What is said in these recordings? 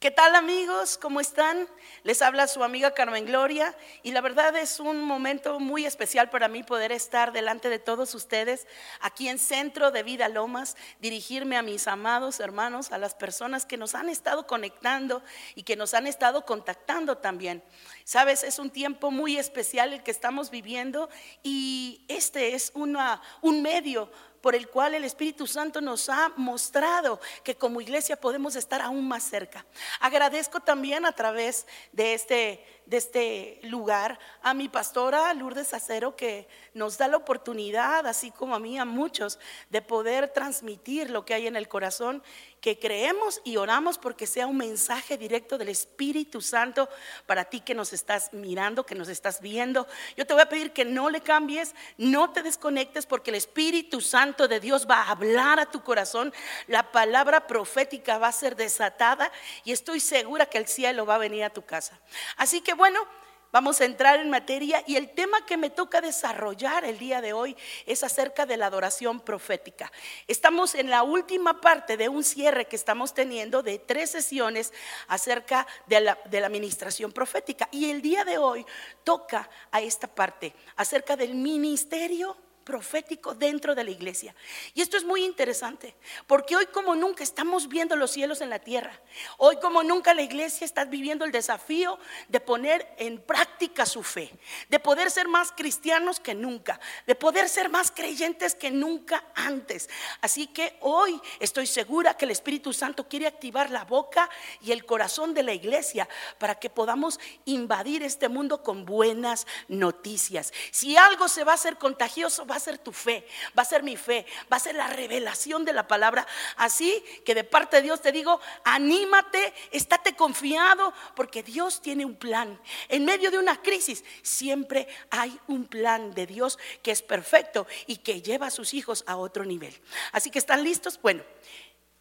¿Qué tal amigos? ¿Cómo están? Les habla su amiga Carmen Gloria y la verdad es un momento muy especial para mí poder estar delante de todos ustedes aquí en Centro de Vida Lomas, dirigirme a mis amados hermanos, a las personas que nos han estado conectando y que nos han estado contactando también. Sabes, es un tiempo muy especial el que estamos viviendo y este es una, un medio por el cual el Espíritu Santo nos ha mostrado que como iglesia podemos estar aún más cerca. Agradezco también a través de este de este lugar, a mi pastora Lourdes Acero, que nos da la oportunidad, así como a mí, a muchos, de poder transmitir lo que hay en el corazón, que creemos y oramos porque sea un mensaje directo del Espíritu Santo para ti que nos estás mirando, que nos estás viendo. Yo te voy a pedir que no le cambies, no te desconectes, porque el Espíritu Santo de Dios va a hablar a tu corazón, la palabra profética va a ser desatada y estoy segura que el cielo va a venir a tu casa. Así que bueno, vamos a entrar en materia y el tema que me toca desarrollar el día de hoy es acerca de la adoración profética. Estamos en la última parte de un cierre que estamos teniendo de tres sesiones acerca de la, administración profética y el día de hoy toca a esta parte acerca del ministerio profético dentro de la iglesia. Y esto es muy interesante, porque hoy como nunca estamos viendo los cielos en la tierra. Hoy como nunca la iglesia está viviendo el desafío de poner en práctica su fe, de poder ser más cristianos que nunca, de poder ser más creyentes que nunca antes. Así que hoy estoy segura que el Espíritu Santo quiere activar la boca y el corazón de la iglesia para que podamos invadir este mundo con buenas noticias. Si algo se va a hacer contagioso, va a ser tu fe, va a ser mi fe, va a ser la revelación de la palabra. Así que de parte de Dios te digo, anímate, estate confiado, porque Dios tiene un plan. En medio de una crisis siempre hay un plan de Dios que es perfecto y que lleva a sus hijos a otro nivel. Así que están listos. Bueno,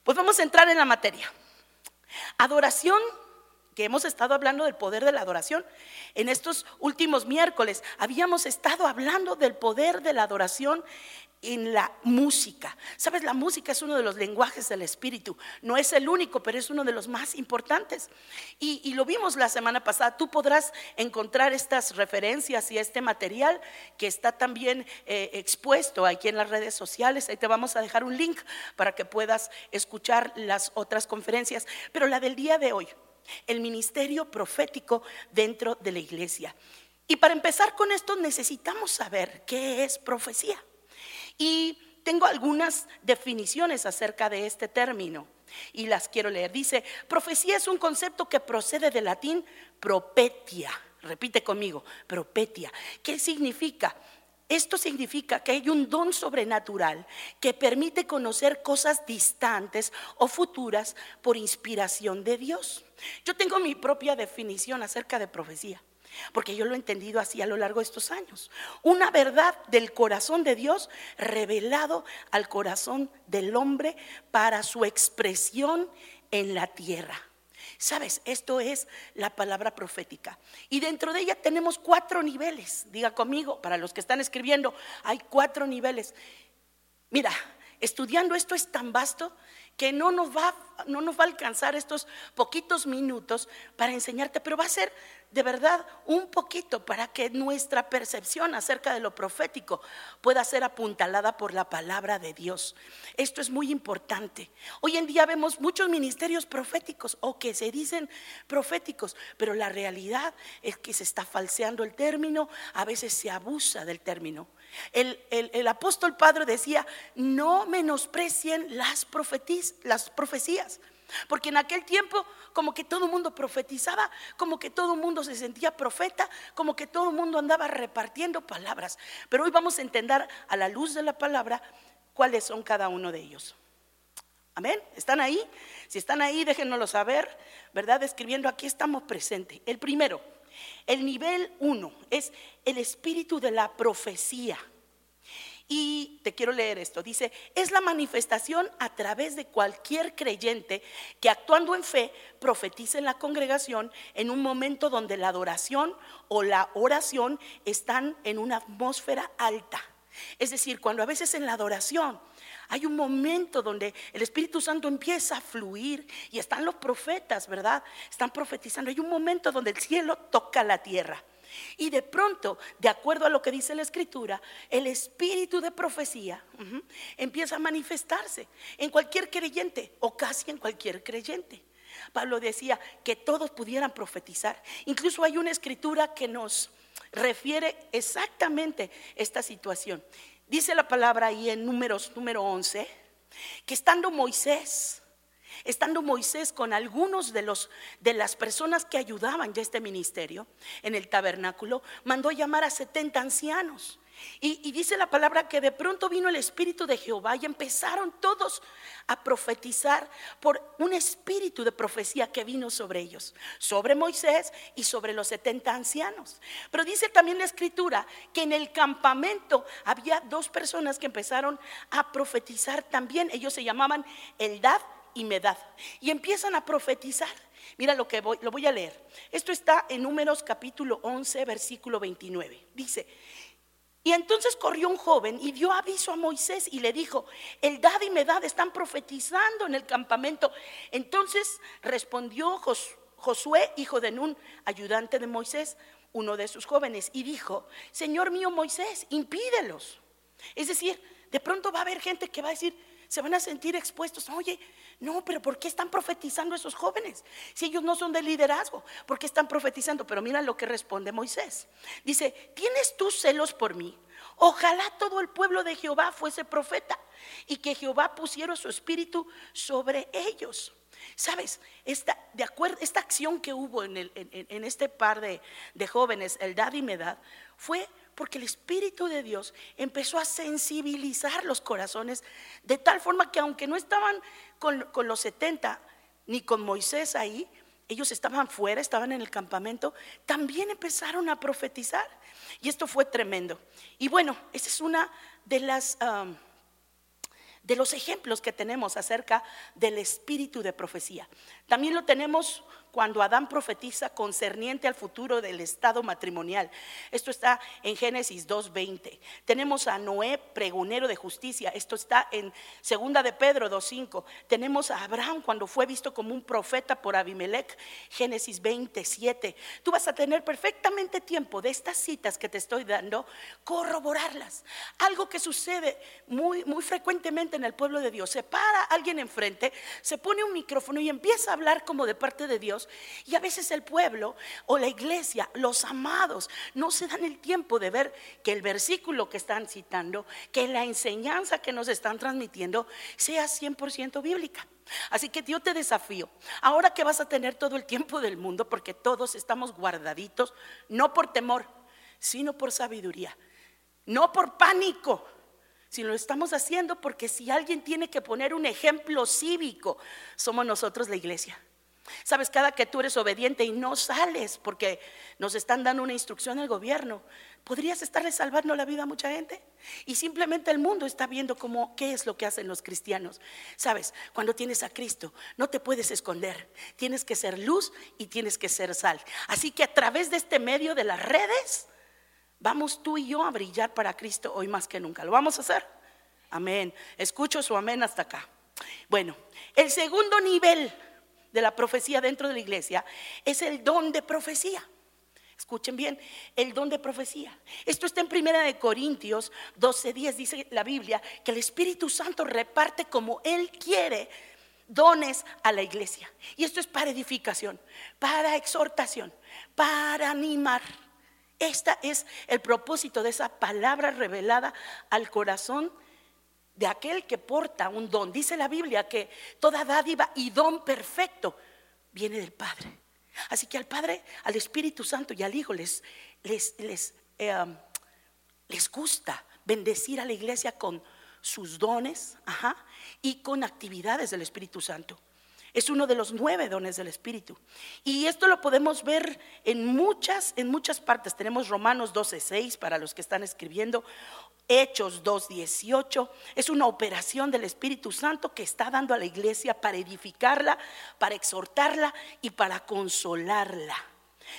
pues vamos a entrar en la materia. Adoración que hemos estado hablando del poder de la adoración. En estos últimos miércoles habíamos estado hablando del poder de la adoración en la música. Sabes, la música es uno de los lenguajes del espíritu. No es el único, pero es uno de los más importantes. Y, lo vimos la semana pasada. Tú podrás encontrar estas referencias y este material que está también eh, expuesto aquí en las redes sociales. Ahí te vamos a dejar un link para que puedas escuchar las otras conferencias. Pero la del día de hoy el ministerio profético dentro de la iglesia. Y para empezar con esto necesitamos saber qué es profecía. Y tengo algunas definiciones acerca de este término y las quiero leer. Dice, profecía es un concepto que procede del latín propetia. Repite conmigo, propetia. ¿Qué significa? Esto significa que hay un don sobrenatural que permite conocer cosas distantes o futuras por inspiración de Dios. Yo tengo mi propia definición acerca de profecía, porque yo lo he entendido así a lo largo de estos años. Una verdad del corazón de Dios revelado al corazón del hombre para su expresión en la tierra. Sabes, esto es la palabra profética. Y dentro de ella tenemos cuatro niveles. Diga conmigo, para los que están escribiendo, hay cuatro niveles. Mira, estudiando esto es tan vasto que no nos va, no nos va a alcanzar estos poquitos minutos para enseñarte, pero va a ser de verdad un poquito para que nuestra percepción acerca de lo profético pueda ser apuntalada por la palabra de Dios. Esto es muy importante. Hoy en día vemos muchos ministerios proféticos o que se dicen proféticos, pero la realidad es que se está falseando el término, a veces se abusa del término. El, apóstol Padre decía, no menosprecien las, las profecías. Porque en aquel tiempo como que todo el mundo profetizaba, como que todo el mundo se sentía profeta, como que todo el mundo andaba repartiendo palabras. Pero hoy vamos a entender a la luz de la palabra cuáles son cada uno de ellos. Amén. ¿Están ahí? Si están ahí, déjenoslo saber, ¿verdad? Escribiendo aquí estamos presentes. El primero, el nivel uno es el espíritu de la profecía. Y te quiero leer esto. Dice, es la manifestación a través de cualquier creyente que actuando en fe profetice en la congregación en un momento donde la adoración o la oración están en una atmósfera alta. Es decir, cuando a veces en la adoración Hay un momento donde el Espíritu Santo empieza a fluir y están los profetas, ¿verdad? Están profetizando. Hay un momento donde el cielo toca la tierra. Y de pronto, de acuerdo a lo que dice la escritura, el espíritu de profecía empieza a manifestarse en cualquier creyente o casi en cualquier creyente. Pablo decía que todos pudieran profetizar. Incluso hay una escritura que nos refiere exactamente esta situación. Dice la palabra ahí en números número 11, que estando Moisés, estando Moisés con algunos de los de las personas que ayudaban ya este ministerio en el tabernáculo, mandó llamar a 70 ancianos y, dice la palabra que de pronto vino el Espíritu de Jehová y empezaron todos a profetizar por un espíritu de profecía que vino sobre ellos, sobre Moisés y sobre los 70 ancianos. Pero dice también la escritura que en el campamento había dos personas que empezaron a profetizar también. Ellos se llamaban Eldad y Medad. Y empiezan a profetizar. Mira lo que voy, lo voy a leer. Esto está en Números capítulo 11, versículo 29. Dice, y entonces corrió un joven y dio aviso a Moisés y le dijo, el dad y medad están profetizando en el campamento. Entonces respondió Josué, hijo de Nun, ayudante de Moisés, uno de sus jóvenes, y dijo, Señor mío Moisés, impídelos. Es decir, de pronto va a haber gente que va a decir, se van a sentir expuestos. Oye, no, pero ¿por qué están profetizando esos jóvenes? Si ellos no son de liderazgo, ¿por qué están profetizando? Pero mira lo que responde Moisés. Dice, ¿tienes tú celos por mí? Ojalá todo el pueblo de Jehová fuese profeta y que Jehová pusiera su espíritu sobre ellos. Sabes, esta, de acuerdo, esta acción que hubo en, este par de, jóvenes, el dad y medad, fue porque el Espíritu de Dios empezó a sensibilizar los corazones de tal forma que aunque no estaban con, los 70 ni con Moisés ahí, ellos estaban fuera, estaban en el campamento, también empezaron a profetizar. Y esto fue tremendo. Y bueno, esa es una de las... De los ejemplos que tenemos acerca del espíritu de profecía. También lo tenemos cuando Adán profetiza concerniente al futuro del estado matrimonial. Esto está en Génesis 2.20. Tenemos a Noé, pregonero de justicia. Esto está en Segunda de Pedro 2.5. Tenemos a Abraham cuando fue visto como un profeta por Abimelech. Génesis 27. Tú vas a tener perfectamente tiempo de estas citas que te estoy dando, corroborarlas. Algo que sucede muy, muy frecuentemente en el pueblo de Dios. Se para alguien enfrente, se pone un micrófono y empieza a hablar como de parte de Dios y a veces el pueblo o la iglesia, los amados, no se dan el tiempo de ver que el versículo que están citando, que la enseñanza que nos están transmitiendo sea 100% bíblica. Así que yo te desafío, ahora que vas a tener todo el tiempo del mundo, porque todos estamos guardaditos, no por temor, sino por sabiduría, no por pánico, sino lo estamos haciendo porque si alguien tiene que poner un ejemplo cívico, somos nosotros la iglesia. Sabes, cada que tú eres obediente y no sales porque nos están dando una instrucción del gobierno, podrías estarle salvando la vida a mucha gente. Y simplemente el mundo está viendo cómo, qué es lo que hacen los cristianos. Sabes, cuando tienes a Cristo, no te puedes esconder. Tienes que ser luz y tienes que ser sal. Así que a través de este medio de las redes, vamos tú y yo a brillar para Cristo hoy más que nunca. ¿Lo vamos a hacer? Amén. Escucho su amén hasta acá. Bueno, el segundo nivel de la profecía dentro de la iglesia es el don de profecía. Escuchen bien, el don de profecía. Esto está en Primera de Corintios 12:10 dice la Biblia que el Espíritu Santo reparte como él quiere dones a la iglesia. Y esto es para edificación, para exhortación, para animar. Este es el propósito de esa palabra revelada al corazón de aquel que porta un don. Dice la Biblia que toda dádiva y don perfecto viene del Padre. Así que al Padre, al Espíritu Santo y al Hijo les, les, les, eh, um, les gusta bendecir a la iglesia con sus dones y con actividades del Espíritu Santo. Es uno de los nueve dones del Espíritu. Y esto lo podemos ver en muchas, en muchas partes. Tenemos Romanos 12:6 para los que están escribiendo, Hechos 2.18. Es una operación del Espíritu Santo que está dando a la iglesia para edificarla, para exhortarla y para consolarla.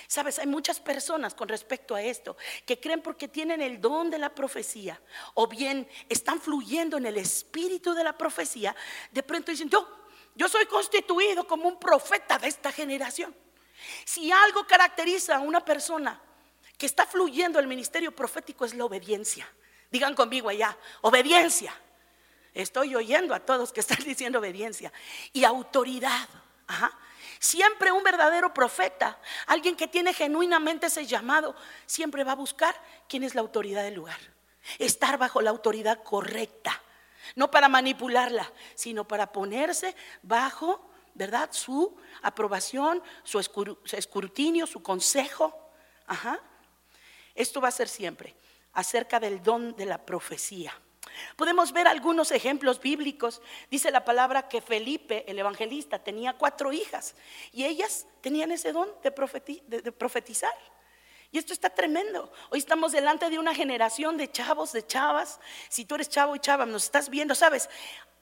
Sabes, hay muchas personas con respecto a esto que creen porque tienen el don de la profecía o bien están fluyendo en el espíritu de la profecía, de pronto dicen, yo, yo soy constituido como un profeta de esta generación. Si algo caracteriza a una persona que está fluyendo el ministerio profético es la obediencia. Digan conmigo allá, obediencia. Estoy oyendo a todos que están diciendo obediencia. Y autoridad. Ajá. Siempre un verdadero profeta, alguien que tiene genuinamente ese llamado, siempre va a buscar quién es la autoridad del lugar. Estar bajo la autoridad correcta. No para manipularla, sino para ponerse bajo, ¿verdad? Su aprobación, su escrutinio, su consejo. Ajá. Esto va a ser siempre acerca del don de la profecía. Podemos ver algunos ejemplos bíblicos. Dice la palabra que Felipe, el evangelista, tenía cuatro hijas y ellas tenían ese don de, profetizar. Y esto está tremendo. Hoy estamos delante de una generación de chavos, de chavas. Si tú eres chavo y chava, nos estás viendo, sabes,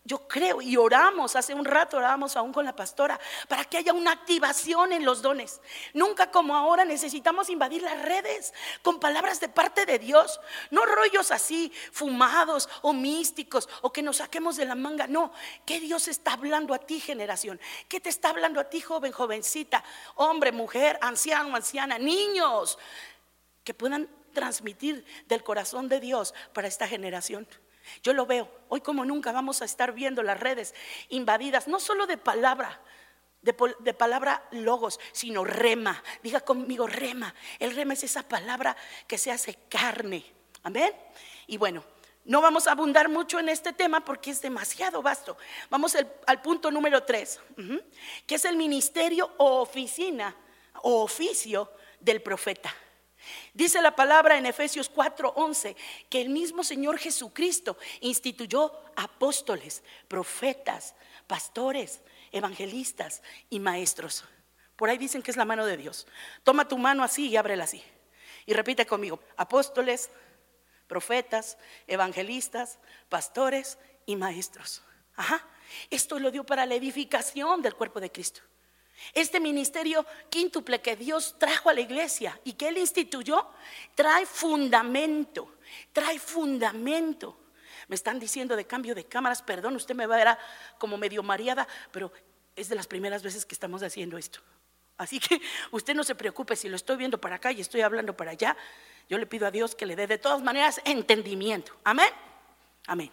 yo creo y oramos, hace un rato oramos aún con la pastora, para que haya una activación en los dones. Nunca como ahora necesitamos invadir las redes con palabras de parte de Dios, no rollos así fumados o místicos o que nos saquemos de la manga. No, que Dios está hablando a ti generación, que te está hablando a ti joven, jovencita, hombre, mujer, anciano, anciana, niños, que puedan transmitir del corazón de Dios para esta generación. Yo lo veo. Hoy como nunca vamos a estar viendo las redes invadidas, no solo de palabra, de, palabra logos, sino rema. Diga conmigo rema. El rema es esa palabra que se hace carne. Amén. Y bueno, no vamos a abundar mucho en este tema porque es demasiado vasto. Vamos al, punto número tres, que es el ministerio o oficina o oficio del profeta. Dice la palabra en Efesios 4:11 que el mismo Señor Jesucristo instituyó apóstoles, profetas, pastores, evangelistas y maestros. Por ahí dicen que es la mano de Dios. Toma tu mano así y ábrela así. Y repite conmigo, apóstoles, profetas, evangelistas, pastores y maestros. Ajá. Esto lo dio para la edificación del cuerpo de Cristo. Este ministerio quíntuple que Dios trajo a la iglesia y que Él instituyó, trae fundamento, trae fundamento. Me están diciendo de cambio de cámaras, perdón, usted me va a ver como medio mareada, pero es de las primeras veces que estamos haciendo esto. Así que usted no se preocupe si lo estoy viendo para acá y estoy hablando para allá. Yo le pido a Dios que le dé de todas maneras entendimiento. Amén. Amén.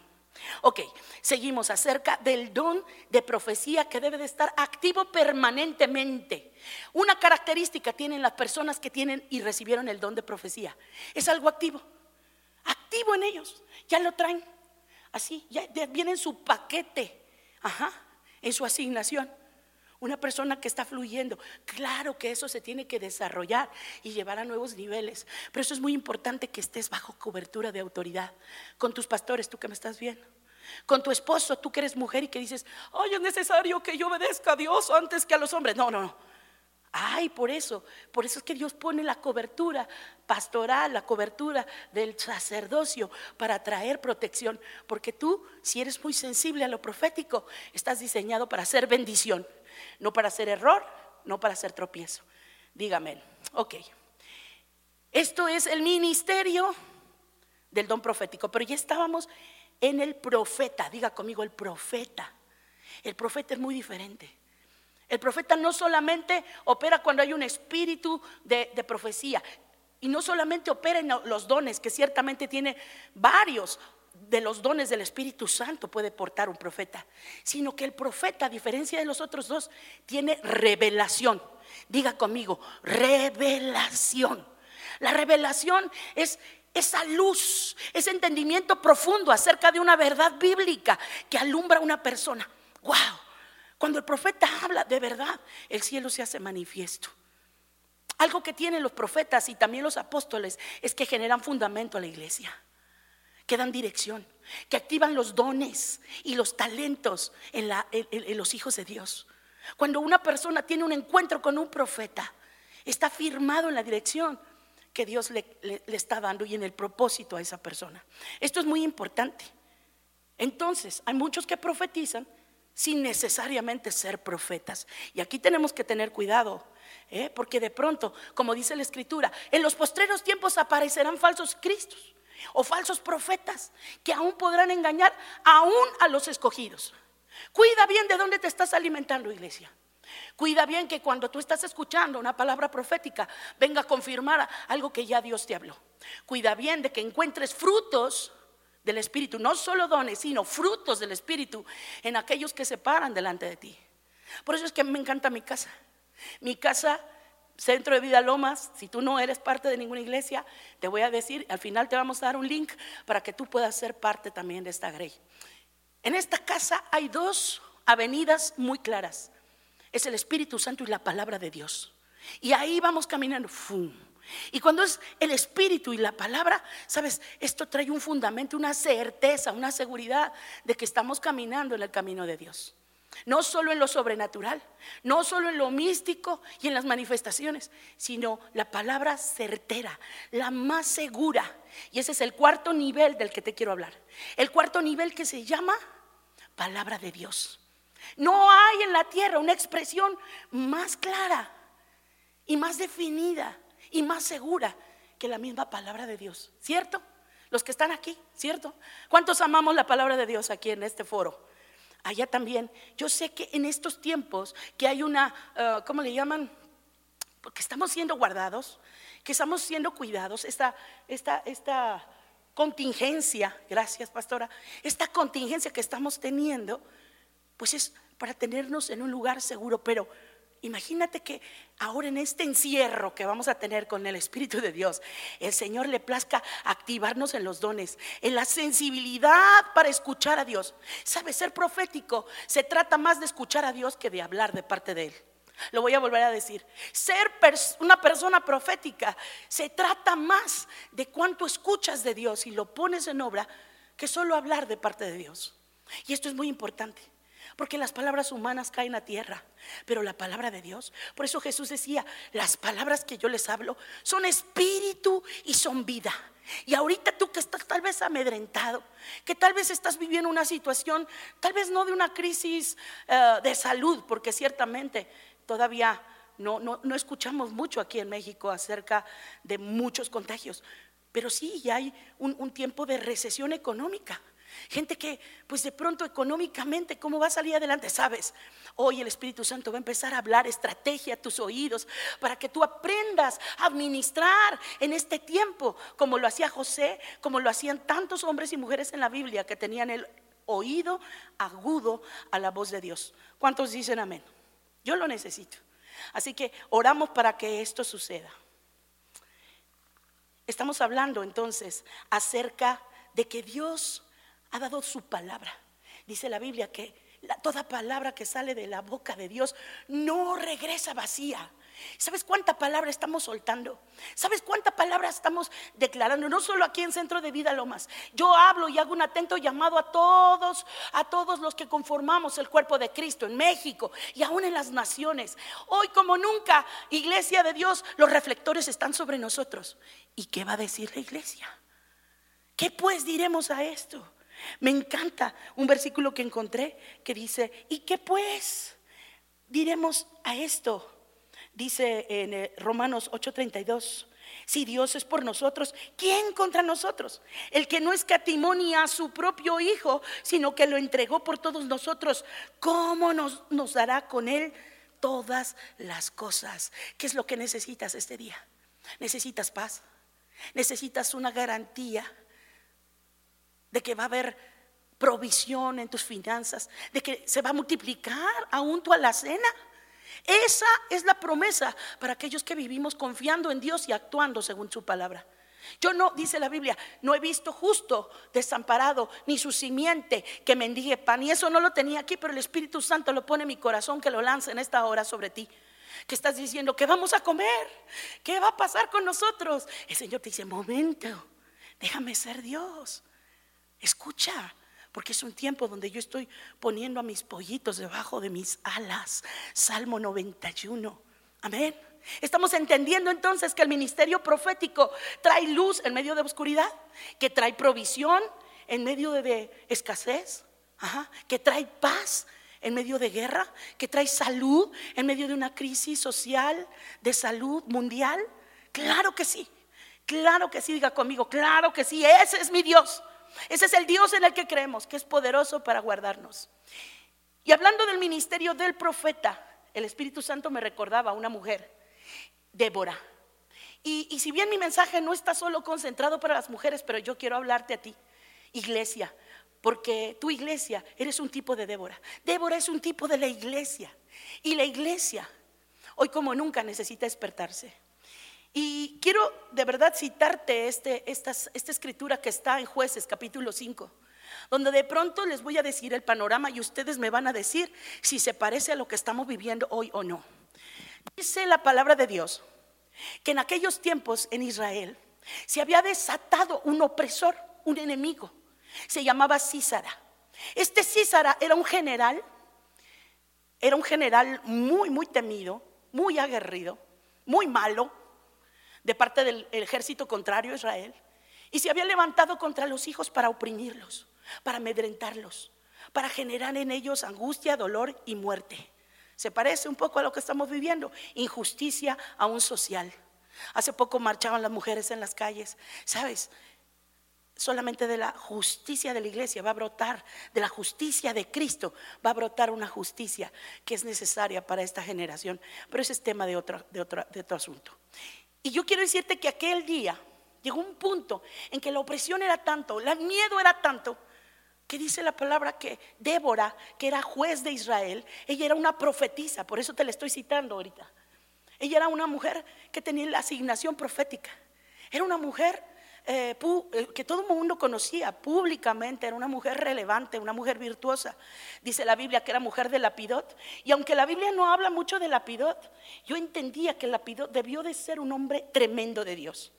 Ok, seguimos acerca del don de profecía que debe de estar activo permanentemente. Una característica tienen las personas que tienen y recibieron el don de profecía. Es algo activo, activo en ellos. Ya lo traen así, ya viene en su paquete, ajá, en su asignación. Una persona que está fluyendo, claro que eso se tiene que desarrollar y llevar a nuevos niveles. Pero eso es muy importante que estés bajo cobertura de autoridad. Con tus pastores, tú que me estás viendo. Con tu esposo, tú que eres mujer y que dices, ay, es necesario que yo obedezca a Dios antes que a los hombres. No, no, no. Ay, por eso, por eso es que Dios pone la cobertura pastoral, la cobertura del sacerdocio para traer protección. Porque tú, si eres muy sensible a lo profético, estás diseñado para hacer bendición no para hacer error, no para hacer tropiezo. Dígame, ok. Esto es el ministerio del don profético, pero ya estábamos en el profeta, diga conmigo el profeta. El profeta es muy diferente. El profeta no solamente opera cuando hay un espíritu de, de, profecía y no solamente opera en los dones, que ciertamente tiene varios, de los dones del Espíritu Santo puede portar un profeta, sino que el profeta, a diferencia de los otros dos, tiene revelación. Diga conmigo, revelación. La revelación es esa luz, ese entendimiento profundo acerca de una verdad bíblica que alumbra a una persona. ¡Wow! Cuando el profeta habla de verdad, el cielo se hace manifiesto. Algo que tienen los profetas y también los apóstoles es que generan fundamento a la iglesia que dan dirección, que activan los dones y los talentos en, los hijos de Dios. Cuando una persona tiene un encuentro con un profeta, está firmado en la dirección que Dios le, está dando y en el propósito a esa persona. Esto es muy importante. Entonces, hay muchos que profetizan, sin necesariamente ser profetas. Y aquí tenemos que tener cuidado, ¿eh? porque de pronto, como dice la escritura, en los postreros tiempos aparecerán falsos cristos o falsos profetas que aún podrán engañar aún a los escogidos. Cuida bien de dónde te estás alimentando, iglesia. Cuida bien que cuando tú estás escuchando una palabra profética venga a confirmar algo que ya Dios te habló. Cuida bien de que encuentres frutos del Espíritu, no solo dones, sino frutos del Espíritu en aquellos que se paran delante de ti. Por eso es que me encanta mi casa. Mi casa, Centro de Vida Lomas, si tú no eres parte de ninguna iglesia, te voy a decir, al final te vamos a dar un link para que tú puedas ser parte también de esta grey. En esta casa hay dos avenidas muy claras. Es el Espíritu Santo y la palabra de Dios. Y ahí vamos caminando. ¡fum! Y cuando es el espíritu y la palabra, sabes, esto trae un fundamento, una certeza, una seguridad de que estamos caminando en el camino de Dios. No solo en lo sobrenatural, no solo en lo místico y en las manifestaciones, sino la palabra certera, la más segura. Y ese es el cuarto nivel del que te quiero hablar. El cuarto nivel que se llama palabra de Dios. No hay en la tierra una expresión más clara y más definida y más segura que la misma palabra de Dios, ¿cierto? Los que están aquí, ¿cierto? ¿Cuántos amamos la palabra de Dios aquí en este foro? Allá también. Yo sé que en estos tiempos que hay una, eh, ¿cómo le llaman? Porque estamos siendo guardados, que estamos siendo cuidados, esta, esta, esta contingencia, gracias pastora, esta contingencia que estamos teniendo, pues es para tenernos en un lugar seguro, pero Imagínate que ahora en este encierro que vamos a tener con el Espíritu de Dios, el Señor le plazca activarnos en los dones, en la sensibilidad para escuchar a Dios. ¿Sabe? Ser profético se trata más de escuchar a Dios que de hablar de parte de Él. Lo voy a volver a decir. Ser una persona profética se trata más de cuánto escuchas de Dios y lo pones en obra que solo hablar de parte de Dios. Y esto es muy importante. Porque las palabras humanas caen a tierra, pero la palabra de Dios, por eso Jesús decía, las palabras que yo les hablo son espíritu y son vida. Y ahorita tú que estás tal vez amedrentado, que tal vez estás viviendo una situación, tal vez no de una crisis eh, de salud, porque ciertamente todavía no, no, escuchamos mucho aquí en México acerca de muchos contagios, pero sí ya hay un tiempo de recesión económica. Gente que, pues de pronto económicamente, ¿cómo va a salir adelante? Sabes, hoy el Espíritu Santo va a empezar a hablar estrategia a tus oídos para que tú aprendas a administrar en este tiempo, como lo hacía José, como lo hacían tantos hombres y mujeres en la Biblia que tenían el oído agudo a la voz de Dios. ¿Cuántos dicen amén? Yo lo necesito. Así que oramos para que esto suceda. Estamos hablando entonces acerca de que Dios ha dado su palabra. Dice la Biblia que toda palabra que sale de la boca de Dios no regresa vacía. ¿Sabes cuánta palabra estamos soltando? ¿Sabes cuánta palabra estamos declarando? No solo aquí en Centro de Vida Lomas. Yo hablo y hago un atento llamado a todos, a todos los que conformamos el cuerpo de Cristo en México y aún en las naciones. Hoy como nunca, Iglesia de Dios, los reflectores están sobre nosotros. ¿Y qué va a decir la iglesia? ¿Qué pues diremos a esto? Me encanta un versículo que encontré que dice, ¿y qué pues diremos a esto? Dice en eh, Romanos 8:32, si Dios es por nosotros, ¿quién contra nosotros? El que no escatimó ni a su propio Hijo, sino que lo entregó por todos nosotros, ¿cómo nos, nos dará con él todas las cosas? ¿Qué es lo que necesitas este día? Necesitas paz, necesitas una garantía de que va a haber provisión en tus finanzas, de que se va a multiplicar aún tu alacena. Esa es la promesa para aquellos que vivimos confiando en Dios y actuando según su palabra. Yo no, dice la Biblia, no he visto justo desamparado, ni su simiente que mendigue pan. Y eso no lo tenía aquí, pero el Espíritu Santo lo pone en mi corazón que lo lance en esta hora sobre ti. Que estás diciendo, ¿qué vamos a comer? ¿Qué va a pasar con nosotros? El Señor te dice, momento, déjame ser Dios. Escucha, porque es un tiempo donde yo estoy poniendo a mis pollitos debajo de mis alas. Salmo 91. Amén. Estamos entendiendo entonces que el ministerio profético trae luz en medio de oscuridad, que trae provisión en medio de, escasez, que trae paz en medio de guerra, que trae salud en medio de una crisis social, de salud mundial? Claro que sí, claro que sí, diga conmigo, claro que sí, ese es mi Dios. Ese es el Dios en el que creemos, que es poderoso para guardarnos. Y hablando del ministerio del profeta, el Espíritu Santo me recordaba a una mujer, Débora. Y, y, si bien mi mensaje no está solo concentrado para las mujeres, pero yo quiero hablarte a ti, iglesia, porque tu iglesia eres un tipo de Débora. Débora es un tipo de la iglesia. Y la iglesia, hoy como nunca, necesita despertarse. Y quiero de verdad citarte este, esta, esta escritura que está en jueces capítulo 5 donde de pronto les voy a decir el panorama y ustedes me van a decir si se parece a lo que estamos viviendo hoy o no. Dice la palabra de Dios que en aquellos tiempos en Israel se había desatado un opresor, un enemigo, se llamaba Císara. Este Císara era un general, era un general muy, muy temido, muy aguerrido, muy malo, de parte del ejército contrario a Israel, y se había levantado contra los hijos para oprimirlos, para amedrentarlos, para generar en ellos angustia, dolor y muerte. Se parece un poco a lo que estamos viviendo, injusticia aún social. Hace poco marchaban las mujeres en las calles, ¿sabes? Solamente de la justicia de la iglesia va a brotar, de la justicia de Cristo va a brotar una justicia que es necesaria para esta generación. Pero ese es tema de otro, de otro, de otro asunto. Y yo quiero decirte que aquel día llegó un punto en que la opresión era tanto, el miedo era tanto, que dice la palabra que Débora, que era juez de Israel, ella era una profetisa, por eso te la estoy citando ahorita. Ella era una mujer que tenía la asignación profética. Era una mujer eh, eh, que todo el mundo conocía públicamente, era una mujer relevante, una mujer virtuosa. Dice la Biblia que era mujer de Lapidot. Y aunque la Biblia no habla mucho de Lapidot, yo entendía que Lapidot debió de ser un hombre tremendo de Dios.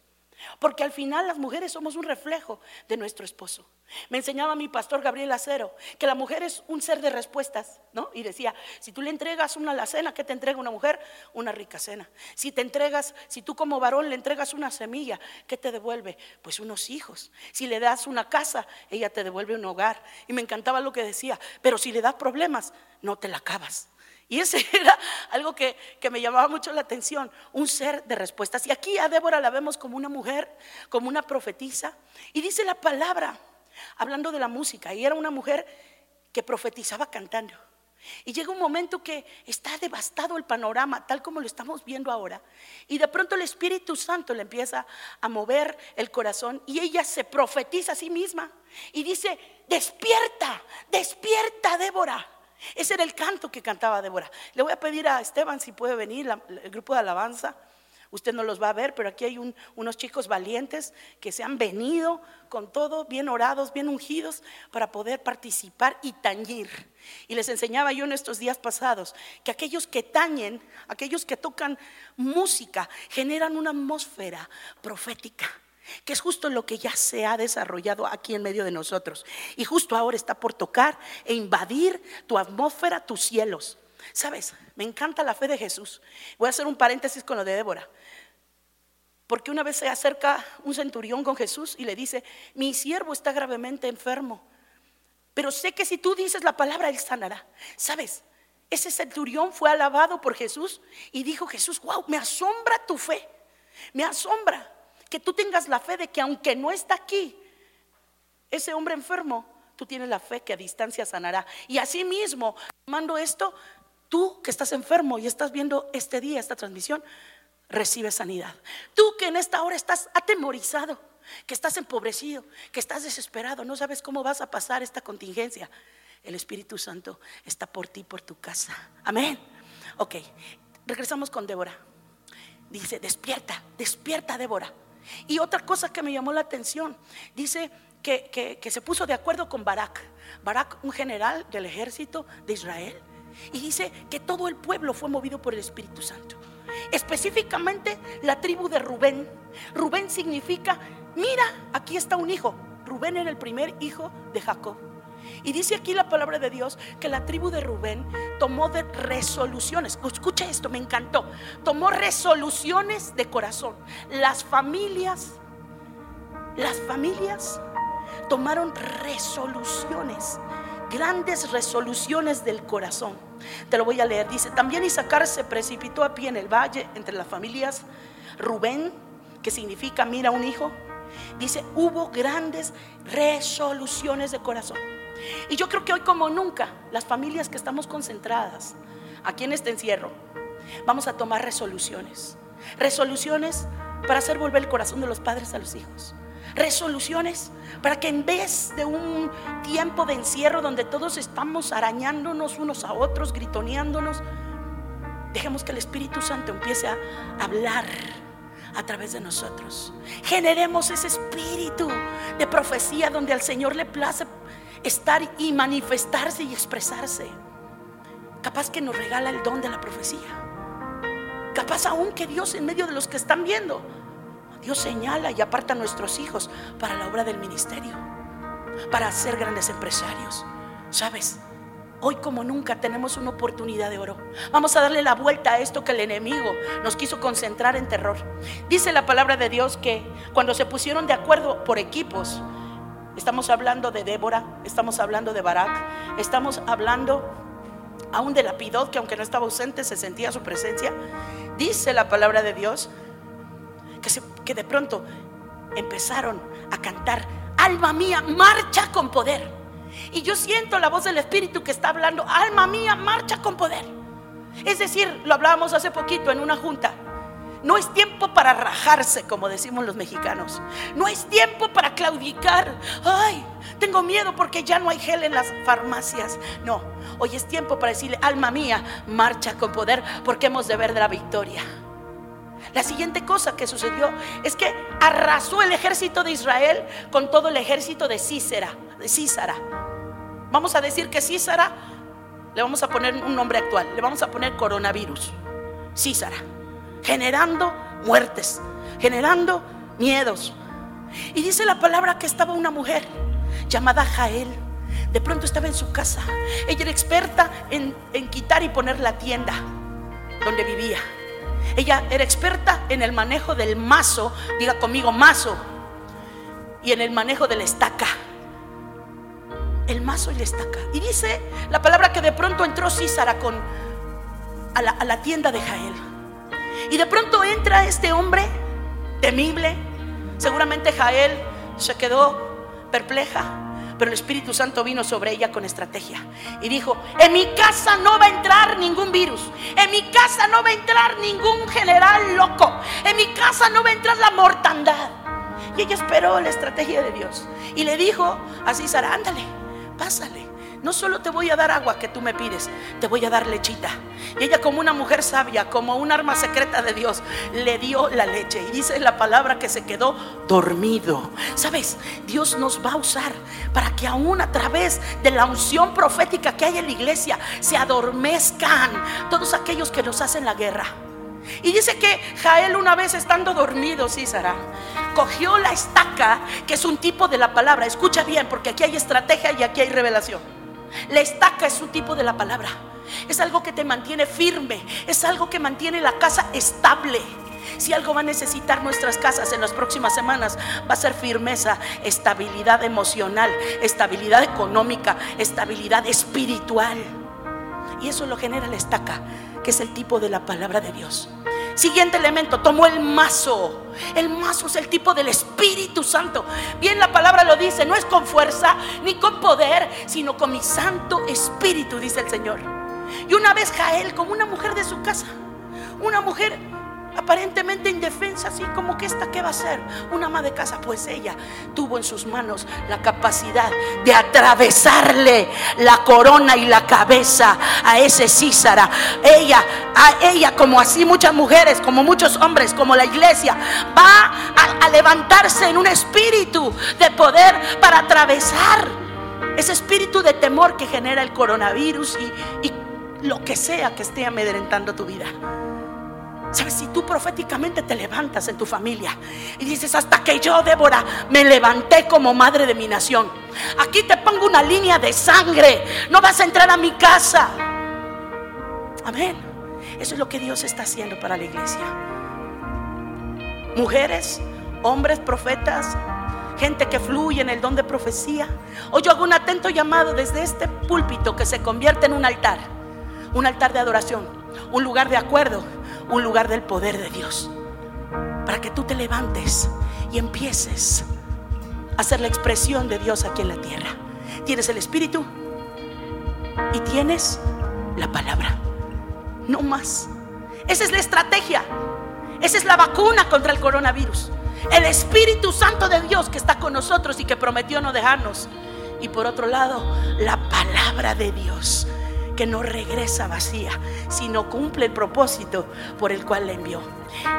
Porque al final las mujeres somos un reflejo de nuestro esposo. Me enseñaba mi pastor Gabriel Acero que la mujer es un ser de respuestas, ¿no? Y decía, si tú le entregas una la cena, ¿qué te entrega una mujer? Una rica cena. Si te entregas, si tú como varón le entregas una semilla, ¿qué te devuelve? Pues unos hijos. Si le das una casa, ella te devuelve un hogar. Y me encantaba lo que decía, pero si le das problemas, no te la acabas. Y ese era algo que, que, me llamaba mucho la atención, un ser de respuestas. Y aquí a Débora la vemos como una mujer, como una profetisa. Y dice la palabra, hablando de la música, y era una mujer que profetizaba cantando. Y llega un momento que está devastado el panorama, tal como lo estamos viendo ahora. Y de pronto el Espíritu Santo le empieza a mover el corazón y ella se profetiza a sí misma. Y dice, despierta, despierta, Débora. Ese era el canto que cantaba Débora. Le voy a pedir a Esteban si puede venir, el grupo de alabanza. Usted no los va a ver, pero aquí hay unos chicos valientes que se han venido con todo, bien orados, bien ungidos, para poder participar y tañir. Y les enseñaba yo en estos días pasados que aquellos que tañen, aquellos que tocan música, generan una atmósfera profética que es justo lo que ya se ha desarrollado aquí en medio de nosotros. Y justo ahora está por tocar e invadir tu atmósfera, tus cielos. ¿Sabes? Me encanta la fe de Jesús. Voy a hacer un paréntesis con lo de Débora. Porque una vez se acerca un centurión con Jesús y le dice, mi siervo está gravemente enfermo, pero sé que si tú dices la palabra, él sanará. ¿Sabes? Ese centurión fue alabado por Jesús y dijo Jesús, wow, me asombra tu fe, me asombra que tú tengas la fe de que aunque no está aquí, ese hombre enfermo, tú tienes la fe que a distancia sanará. Y así mismo, mando esto, tú que estás enfermo y estás viendo este día, esta transmisión, recibe sanidad. Tú que en esta hora estás atemorizado, que estás empobrecido, que estás desesperado, no sabes cómo vas a pasar esta contingencia. El Espíritu Santo está por ti, por tu casa. Amén. Ok, regresamos con Débora. Dice, despierta, despierta Débora. Y otra cosa que me llamó la atención, dice que, se puso de acuerdo con Barak. Barak, un general del ejército de Israel. Y dice que todo el pueblo fue movido por el Espíritu Santo. Específicamente la tribu de Rubén. Rubén significa, mira, aquí está un hijo. Rubén era el primer hijo de Jacob. Y dice aquí la palabra de Dios que la tribu de Rubén tomó de resoluciones. Escucha esto, me encantó. Tomó resoluciones de corazón. Las familias, las familias tomaron resoluciones grandes resoluciones del corazón. Te lo voy a leer. Dice, también Isaacar se precipitó a pie en el valle entre las familias. Rubén, que significa mira un hijo. Dice, hubo grandes resoluciones de corazón. Y yo creo que hoy como nunca, las familias que estamos concentradas aquí en este encierro, vamos a tomar resoluciones. Resoluciones para hacer volver el corazón de los padres a los hijos. Resoluciones para que en vez de un tiempo de encierro donde todos estamos arañándonos unos a otros, gritoneándonos, dejemos que el Espíritu Santo empiece a hablar a través de nosotros. Generemos ese espíritu de profecía donde al Señor le place estar y manifestarse y expresarse. Capaz que nos regala el don de la profecía. Capaz aún que Dios en medio de los que están viendo, Dios señala y aparta a nuestros hijos para la obra del ministerio, para ser grandes empresarios. ¿Sabes? Hoy como nunca tenemos una oportunidad de oro. Vamos a darle la vuelta a esto que el enemigo nos quiso concentrar en terror. Dice la palabra de Dios que cuando se pusieron de acuerdo por equipos, estamos hablando de Débora, estamos hablando de Barak, estamos hablando aún de Lapidot, que aunque no estaba ausente se sentía su presencia. Dice la palabra de Dios que, que de pronto empezaron a cantar, alma mía, marcha con poder. Y yo siento la voz del Espíritu que está hablando, alma mía, marcha con poder. Es decir, lo hablábamos hace poquito en una junta. No es tiempo para rajarse, como decimos los mexicanos. No es tiempo para claudicar. Ay, tengo miedo porque ya no hay gel en las farmacias. No, hoy es tiempo para decirle, alma mía, marcha con poder porque hemos de ver de la victoria. La siguiente cosa que sucedió es que arrasó el ejército de Israel con todo el ejército de Císara, de Císara. Vamos a decir que Císara le vamos a poner un nombre actual, le vamos a poner coronavirus. Císara, generando muertes, generando miedos. Y dice la palabra que estaba una mujer llamada Jael. De pronto estaba en su casa. Ella era experta en, quitar y poner la tienda donde vivía. Ella era experta en el manejo del mazo, diga conmigo mazo, y en el manejo de la estaca. El mazo y la estaca. Y dice la palabra que de pronto entró Císara con a la tienda de Jael. Y de pronto entra este hombre temible. Seguramente Jael se quedó perpleja. Pero el Espíritu Santo vino sobre ella con estrategia y dijo, en mi casa no va a entrar ningún virus, en mi casa no va a entrar ningún general loco, en mi casa no va a entrar la mortandad. Y ella esperó la estrategia de Dios y le dijo a César, ándale, pásale. No solo te voy a dar agua que tú me pides, te voy a dar lechita. Y ella como una mujer sabia, como un arma secreta de Dios, le dio la leche. Y dice la palabra que se quedó dormido. ¿Sabes? Dios nos va a usar para que aún a través de la unción profética que hay en la iglesia se adormezcan todos aquellos que nos hacen la guerra. Y dice que Jael una vez estando dormido, Císara, cogió la estaca, que es un tipo de la palabra. Escucha bien, porque aquí hay estrategia y aquí hay revelación. La estaca es un tipo de la palabra. Es algo que te mantiene firme. Es algo que mantiene la casa estable. Si algo va a necesitar nuestras casas en las próximas semanas, va a ser firmeza, estabilidad emocional, estabilidad económica, estabilidad espiritual. Y eso lo genera la estaca, que es el tipo de la palabra de Dios. Siguiente elemento, tomó el mazo. El mazo es el tipo del Espíritu Santo. Bien la palabra lo dice, no es con fuerza ni con poder, sino con mi Santo Espíritu, dice el Señor. Y una vez Jael, como una mujer de su casa, una mujer aparentemente indefensa, así como que esta que va a ser una ama de casa, pues ella tuvo en sus manos la capacidad de atravesarle la corona y la cabeza a ese Císara. Ella, a ella, como así muchas mujeres, como muchos hombres, como la iglesia, va a, levantarse en un espíritu de poder para atravesar ese espíritu de temor que genera el coronavirus y lo que sea que esté amedrentando tu vida. ¿Sabes? Si tú proféticamente te levantas en tu familia y dices, hasta que yo, Débora, me levanté como madre de mi nación. Aquí te pongo una línea de sangre. No vas a entrar a mi casa. Amén. Eso es lo que Dios está haciendo para la iglesia. Mujeres, hombres, profetas, gente que fluye en el don de profecía. Hoy yo hago un atento llamado desde este púlpito que se convierte en un altar, un altar de adoración, un lugar de acuerdo, un lugar del poder de Dios. Para que tú te levantes y empieces a ser la expresión de Dios aquí en la tierra. Tienes el Espíritu y tienes la palabra. No más. Esa es la estrategia. Esa es la vacuna contra el coronavirus. El Espíritu Santo de Dios que está con nosotros y que prometió no dejarnos. Y por otro lado, la palabra de Dios que no regresa vacía, sino cumple el propósito por el cual le envió.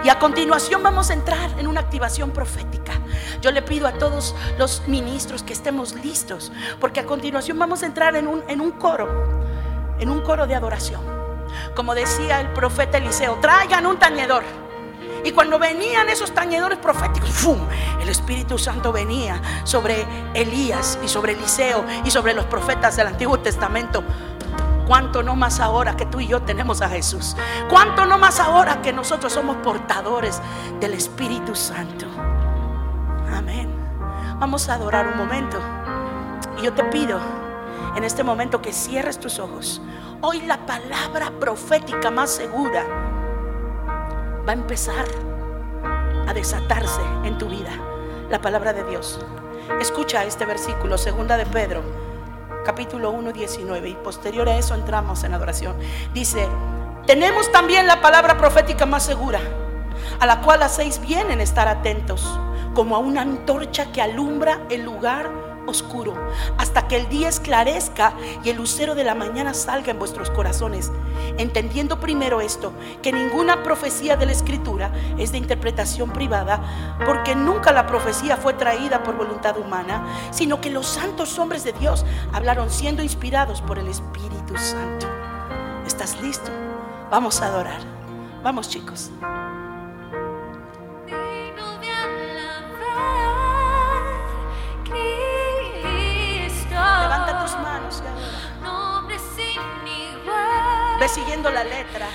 Y a continuación vamos a entrar en una activación profética. Yo le pido a todos los ministros que estemos listos, porque a continuación vamos a entrar en un, en un coro, en un coro de adoración. Como decía el profeta Eliseo, traigan un tañedor. Y cuando venían esos tañedores proféticos, el Espíritu Santo venía sobre Elías y sobre Eliseo y sobre los profetas del Antiguo Testamento. ¿Cuánto no más ahora que tú y yo tenemos a Jesús? ¿Cuánto no más ahora que nosotros somos portadores del Espíritu Santo? Amén. Vamos a adorar un momento. Y yo te pido en este momento que cierres tus ojos. Hoy la palabra profética más segura va a empezar a desatarse en tu vida. La palabra de Dios. Escucha este versículo, segunda de Pedro, capítulo 1, 19. Y posterior a eso entramos en adoración. Dice, tenemos también la palabra profética más segura, a la cual hacéis bien en estar atentos, como a una antorcha que alumbra el lugar oscuro, hasta que el día esclarezca y el lucero de la mañana salga en vuestros corazones, entendiendo primero esto, que ninguna profecía de la escritura es de interpretación privada, porque nunca la profecía fue traída por voluntad humana, sino que los santos hombres de Dios hablaron siendo inspirados por el Espíritu Santo. ¿Estás listo? Vamos a adorar. Vamos chicos. Siguiendo la letra.